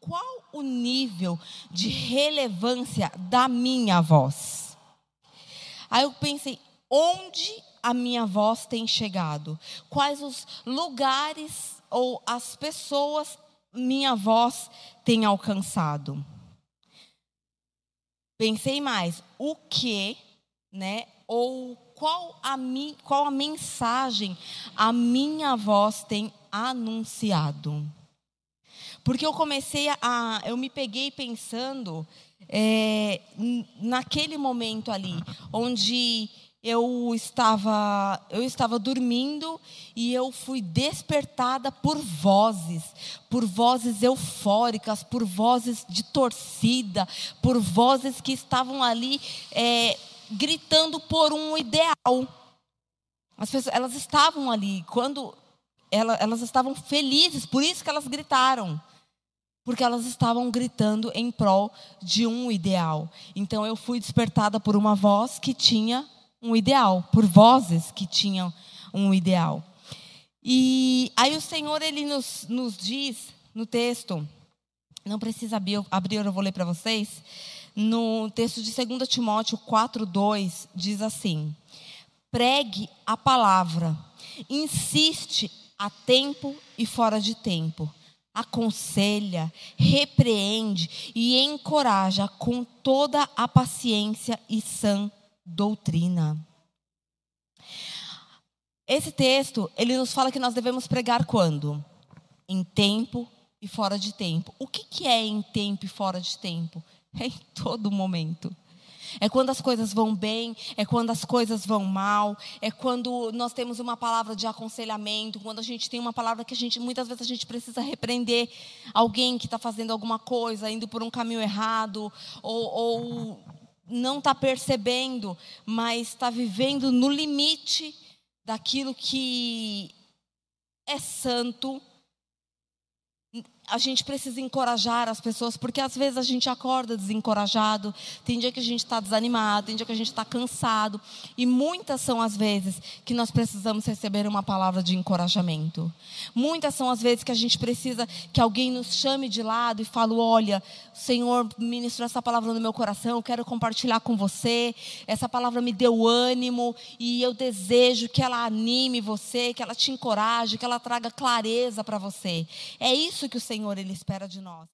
Qual o nível de relevância da minha voz? Aí eu pensei, onde a minha voz tem chegado? Quais os lugares ou as pessoas minha voz tem alcançado? Pensei mais, o que, né? Ou qual a, mi, qual a mensagem a minha voz tem anunciado? Porque eu comecei a. Eu me peguei pensando é, naquele momento ali, onde eu estava, eu estava dormindo e eu fui despertada por vozes, por vozes eufóricas, por vozes de torcida, por vozes que estavam ali é, gritando por um ideal. As pessoas, elas estavam ali quando elas, elas estavam felizes, por isso que elas gritaram porque elas estavam gritando em prol de um ideal. Então eu fui despertada por uma voz que tinha um ideal, por vozes que tinham um ideal. E aí o Senhor ele nos, nos diz no texto, não precisa abrir eu vou ler para vocês. No texto de 2 Timóteo 4:2 diz assim: Pregue a palavra, insiste a tempo e fora de tempo aconselha, repreende e encoraja com toda a paciência e sã doutrina. Esse texto, ele nos fala que nós devemos pregar quando? Em tempo e fora de tempo. O que, que é em tempo e fora de tempo? É em todo momento. É quando as coisas vão bem, é quando as coisas vão mal, é quando nós temos uma palavra de aconselhamento, quando a gente tem uma palavra que a gente muitas vezes a gente precisa repreender alguém que está fazendo alguma coisa, indo por um caminho errado, ou, ou não está percebendo, mas está vivendo no limite daquilo que é santo a gente precisa encorajar as pessoas, porque às vezes a gente acorda desencorajado, tem dia que a gente está desanimado, tem dia que a gente está cansado, e muitas são as vezes que nós precisamos receber uma palavra de encorajamento. Muitas são as vezes que a gente precisa que alguém nos chame de lado e fale: Olha, o Senhor ministrou essa palavra no meu coração, eu quero compartilhar com você, essa palavra me deu ânimo, e eu desejo que ela anime você, que ela te encoraje, que ela traga clareza para você. É isso que o Senhor Senhor ele espera de nós.